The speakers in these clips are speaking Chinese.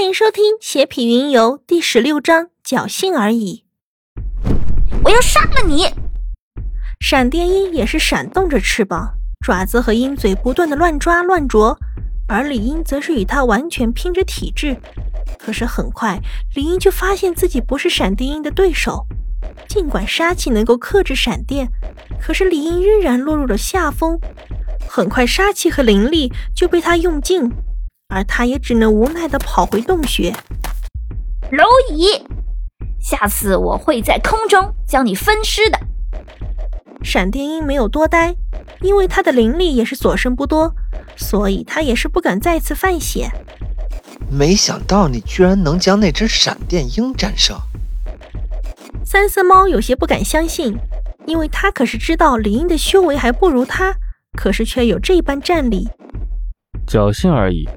欢迎收听《邪痞云游》第十六章“侥幸而已”。我要杀了你！闪电鹰也是闪动着翅膀，爪子和鹰嘴不断的乱抓乱啄，而李英则是与他完全拼着体质。可是很快，李英就发现自己不是闪电鹰的对手。尽管杀气能够克制闪电，可是李英仍然落入了下风。很快，杀气和灵力就被他用尽。而他也只能无奈地跑回洞穴。蝼蚁，下次我会在空中将你分尸的。闪电鹰没有多待，因为他的灵力也是所剩不多，所以他也是不敢再次犯险。没想到你居然能将那只闪电鹰战胜。三色猫有些不敢相信，因为他可是知道李英的修为还不如他，可是却有这般战力。侥幸而已。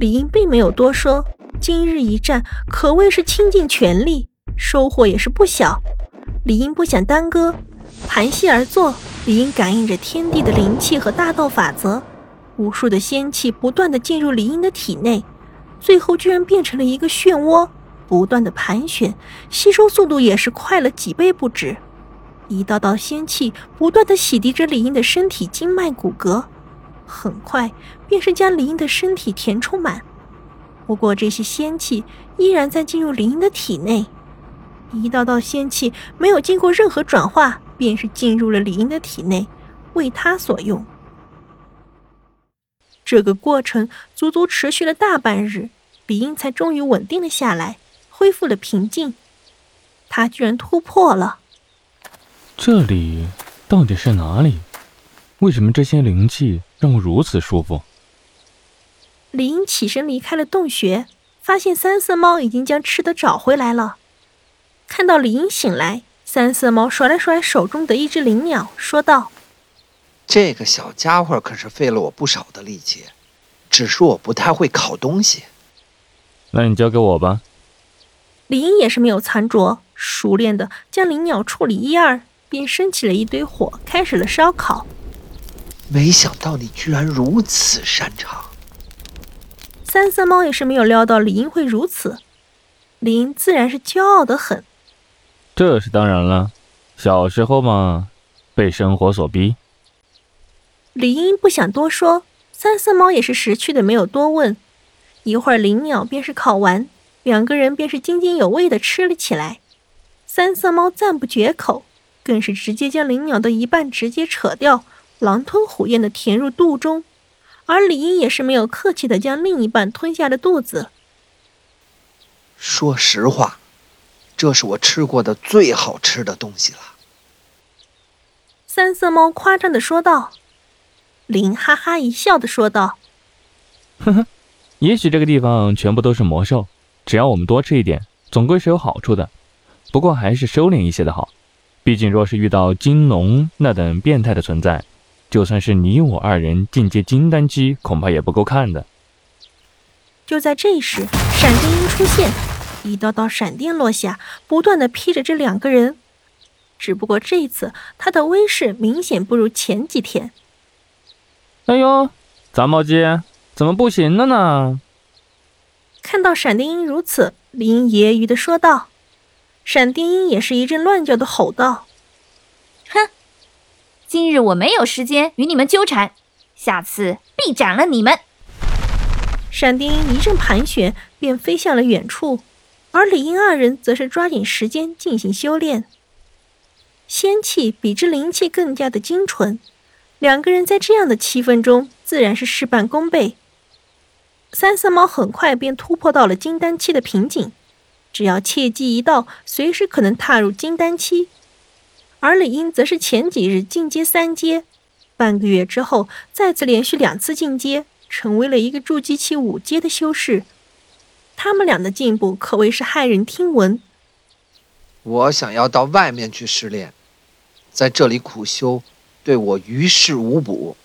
李英并没有多说，今日一战可谓是倾尽全力，收获也是不小。李英不想耽搁，盘膝而坐。李英感应着天地的灵气和大道法则，无数的仙气不断的进入李英的体内，最后居然变成了一个漩涡，不断的盘旋，吸收速度也是快了几倍不止。一道道仙气不断的洗涤着李英的身体经脉骨骼。很快便是将李英的身体填充满，不过这些仙气依然在进入李英的体内，一道道仙气没有经过任何转化，便是进入了李英的体内，为他所用。这个过程足足持续了大半日，李英才终于稳定了下来，恢复了平静。他居然突破了！这里到底是哪里？为什么这些灵气？让我如此舒服。李英起身离开了洞穴，发现三色猫已经将吃的找回来了。看到李英醒来，三色猫甩了甩手中的一只灵鸟，说道：“这个小家伙可是费了我不少的力气，只是我不太会烤东西。那你交给我吧。”李英也是没有残着，熟练的将灵鸟处理一二，便升起了一堆火，开始了烧烤。没想到你居然如此擅长。三色猫也是没有料到李英会如此，李英自然是骄傲的很。这是当然了，小时候嘛，被生活所逼。李英不想多说，三色猫也是识趣的，没有多问。一会儿灵鸟便是烤完，两个人便是津津有味的吃了起来。三色猫赞不绝口，更是直接将灵鸟的一半直接扯掉。狼吞虎咽的填入肚中，而李英也是没有客气的将另一半吞下了肚子。说实话，这是我吃过的最好吃的东西了。三色猫夸张的说道。林哈哈一笑的说道：“呵呵，也许这个地方全部都是魔兽，只要我们多吃一点，总归是有好处的。不过还是收敛一些的好，毕竟若是遇到金龙那等变态的存在。”就算是你我二人进阶金丹期，恐怕也不够看的。就在这时，闪电鹰出现，一道道闪电落下，不断的劈着这两个人。只不过这次他的威势明显不如前几天。哎呦，杂毛鸡，怎么不行了呢？看到闪电鹰如此，林揶揄的说道。闪电鹰也是一阵乱叫的吼道。今日我没有时间与你们纠缠，下次必斩了你们！闪电一阵盘旋，便飞向了远处，而李英二人则是抓紧时间进行修炼。仙气比之灵气更加的精纯，两个人在这样的气氛中，自然是事半功倍。三色猫很快便突破到了金丹期的瓶颈，只要切记一到，随时可能踏入金丹期。而李英则是前几日进阶三阶，半个月之后再次连续两次进阶，成为了一个筑基期五阶的修士。他们俩的进步可谓是骇人听闻。我想要到外面去试炼，在这里苦修，对我于事无补。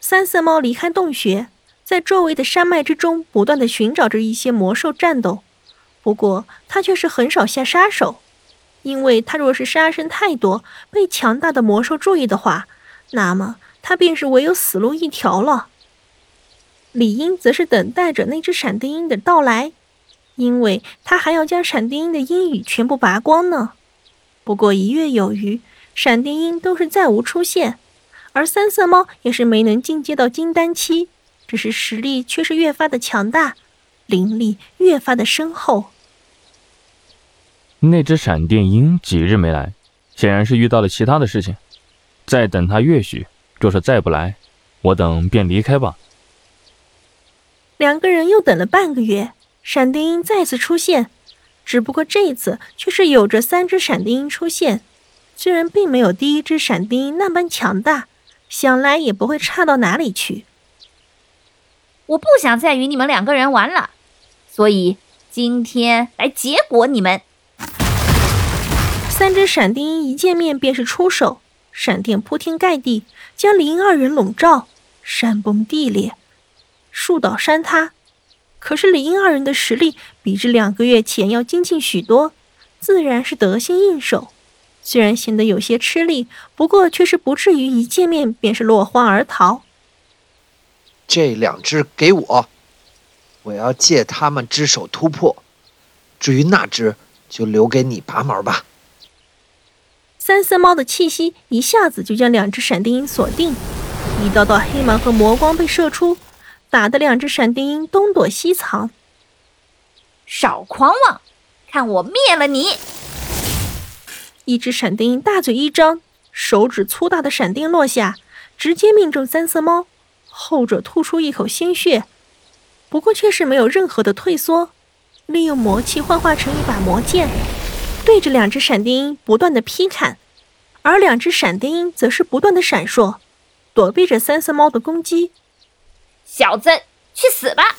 三色猫离开洞穴，在周围的山脉之中不断的寻找着一些魔兽战斗，不过它却是很少下杀手。因为他若是杀生太多，被强大的魔兽注意的话，那么他便是唯有死路一条了。李英则是等待着那只闪电鹰的到来，因为他还要将闪电鹰的鹰羽全部拔光呢。不过一月有余，闪电鹰都是再无出现，而三色猫也是没能进阶到金丹期，只是实力却是越发的强大，灵力越发的深厚。那只闪电鹰几日没来，显然是遇到了其他的事情。再等他月许，若是再不来，我等便离开吧。两个人又等了半个月，闪电鹰再次出现，只不过这一次却是有着三只闪电鹰出现。虽然并没有第一只闪电鹰那般强大，想来也不会差到哪里去。我不想再与你们两个人玩了，所以今天来结果你们。三只闪电鹰一见面便是出手，闪电铺天盖地，将李英二人笼罩，山崩地裂，树倒山塌。可是李英二人的实力比之两个月前要精进许多，自然是得心应手。虽然显得有些吃力，不过却是不至于一见面便是落荒而逃。这两只给我，我要借他们之手突破。至于那只，就留给你拔毛吧。三色猫的气息一下子就将两只闪电鹰锁定，一道道黑芒和魔光被射出，打得两只闪电鹰东躲西藏。少狂妄，看我灭了你！一只闪电鹰大嘴一张，手指粗大的闪电落下，直接命中三色猫，后者吐出一口鲜血，不过却是没有任何的退缩，利用魔气幻化成一把魔剑。对着两只闪电鹰不断的劈砍，而两只闪电鹰则是不断的闪烁，躲避着三色猫的攻击。小子，去死吧！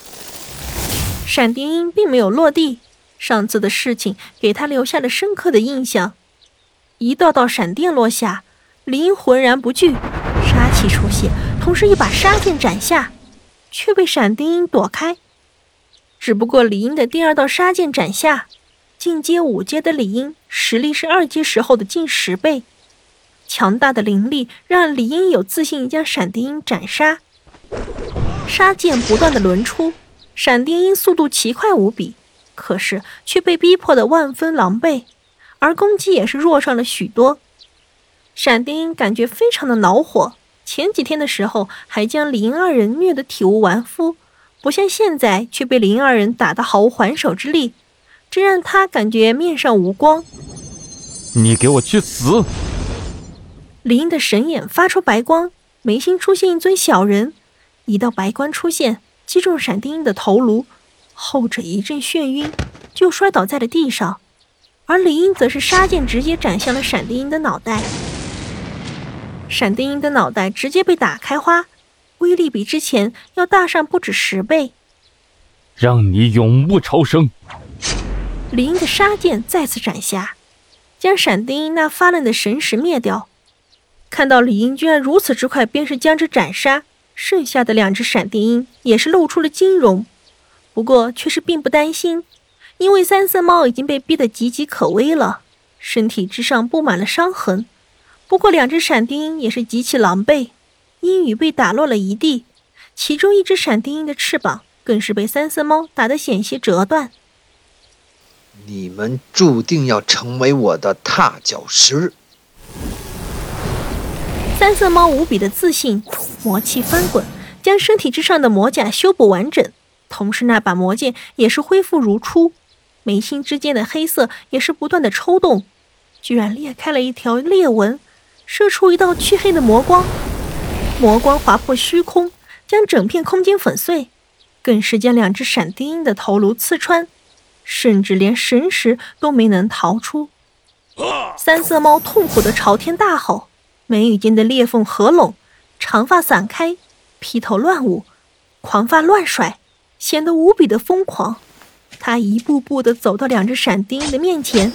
闪电鹰并没有落地，上次的事情给他留下了深刻的印象。一道道闪电落下，李英浑然不惧，杀气出现，同时一把杀剑斩下，却被闪电鹰躲开。只不过李英的第二道杀剑斩下。进阶五阶的李英实力是二阶时候的近十倍，强大的灵力让李英有自信将闪电鹰斩杀。杀剑不断的轮出，闪电鹰速度奇快无比，可是却被逼迫的万分狼狈，而攻击也是弱上了许多。闪电鹰感觉非常的恼火，前几天的时候还将李英二人虐得体无完肤，不像现在却被李英二人打得毫无还手之力。这让他感觉面上无光。你给我去死！林英的神眼发出白光，眉心出现一尊小人，一道白光出现，击中闪电鹰的头颅，后者一阵眩晕，就摔倒在了地上。而林英则是杀剑直接斩向了闪电鹰的脑袋，闪电鹰的脑袋直接被打开花，威力比之前要大上不止十倍。让你永不超生！李英的杀剑再次斩下，将闪电鹰那发愣的神识灭掉。看到李英居然如此之快，便是将之斩杀。剩下的两只闪电鹰也是露出了惊容，不过却是并不担心，因为三色猫已经被逼得岌岌可危了，身体之上布满了伤痕。不过两只闪电鹰也是极其狼狈，鹰羽被打落了一地，其中一只闪电鹰的翅膀更是被三色猫打得险些折断。你们注定要成为我的踏脚石。三色猫无比的自信，魔气翻滚，将身体之上的魔甲修补完整，同时那把魔剑也是恢复如初，眉心之间的黑色也是不断的抽动，居然裂开了一条裂纹，射出一道黢黑的魔光，魔光划破虚空，将整片空间粉碎，更是将两只闪电鹰的头颅刺穿。甚至连神识都没能逃出，三色猫痛苦的朝天大吼，眉宇间的裂缝合拢，长发散开，披头乱舞，狂发乱甩，显得无比的疯狂。他一步步的走到两只闪电鹰的面前，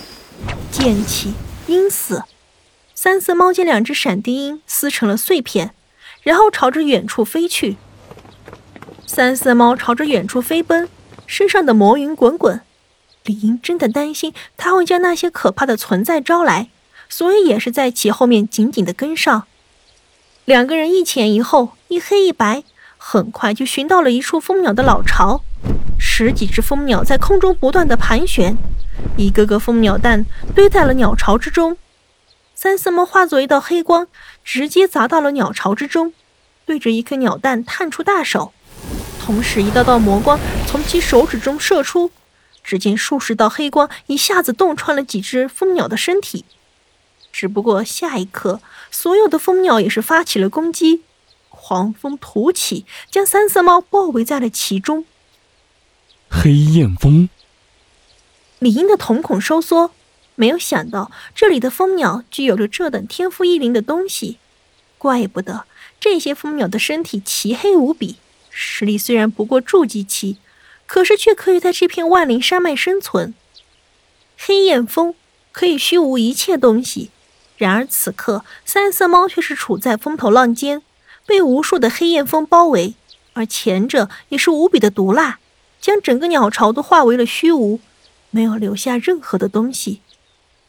剑气阴死。三色猫将两只闪电鹰撕成了碎片，然后朝着远处飞去。三色猫朝着远处飞奔，身上的魔云滚滚。李英真的担心他会将那些可怕的存在招来，所以也是在其后面紧紧的跟上。两个人一前一后，一黑一白，很快就寻到了一处蜂鸟的老巢。十几只蜂鸟在空中不断的盘旋，一个个蜂鸟蛋堆在了鸟巢之中。三色猫化作一道黑光，直接砸到了鸟巢之中，对着一颗鸟蛋探出大手，同时一道道魔光从其手指中射出。只见数十道黑光一下子洞穿了几只蜂鸟的身体。只不过下一刻，所有的蜂鸟也是发起了攻击，狂风突起，将三色猫包围在了其中。黑焰蜂，李英的瞳孔收缩。没有想到这里的蜂鸟具有着这等天赋异禀的东西，怪不得这些蜂鸟的身体漆黑无比，实力虽然不过筑基期，可是却可以在这片万灵山脉生存。黑焰蜂可以虚无一切东西，然而此刻三色猫却是处在风头浪尖，被无数的黑焰蜂包围，而前者也是无比的毒辣，将整个鸟巢都化为了虚无，没有留下任何的东西。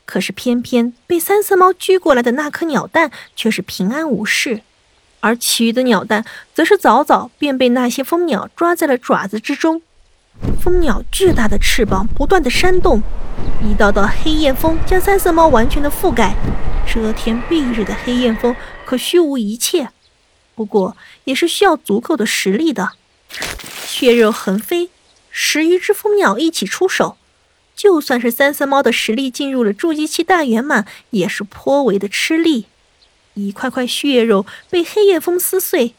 可是偏偏被三色猫狙过来的那颗鸟蛋却是平安无事，而其余的鸟蛋则是早早便被那些蜂鸟抓在了爪子之中。蜂鸟巨大的翅膀不断的扇动，一道道黑焰风将三色猫完全的覆盖。遮天蔽日的黑焰风可虚无一切，不过也是需要足够的实力的。血肉横飞，十余只蜂鸟一起出手。就算是三色猫的实力进入了筑基期大圆满，也是颇为的吃力。一块块血肉被黑夜风撕碎，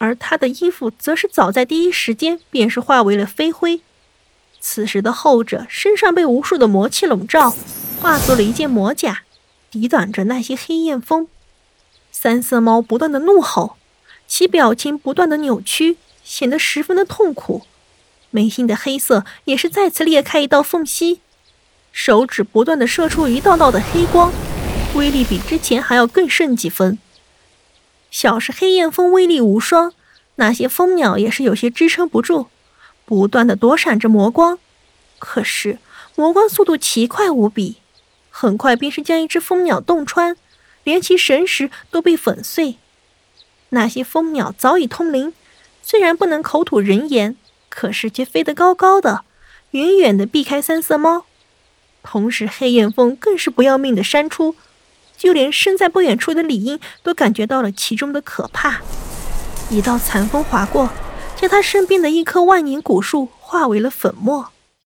而他的衣服则是早在第一时间便是化为了飞灰。此时的后者身上被无数的魔气笼罩，化作了一件魔甲，抵挡着那些黑焰风。三色猫不断的怒吼，其表情不断的扭曲，显得十分的痛苦。眉心的黑色也是再次裂开一道缝隙，手指不断的射出一道道的黑光，威力比之前还要更胜几分。小是黑焰蜂威力无双，那些蜂鸟也是有些支撑不住，不断的躲闪着魔光。可是魔光速度奇快无比，很快便是将一只蜂鸟洞穿，连其神识都被粉碎。那些蜂鸟早已通灵，虽然不能口吐人言。可是却飞得高高的，远远的避开三色猫，同时黑焰蜂更是不要命的扇出，就连身在不远处的李英都感觉到了其中的可怕。一道残风划过，将他身边的一棵万年古树化为了粉末。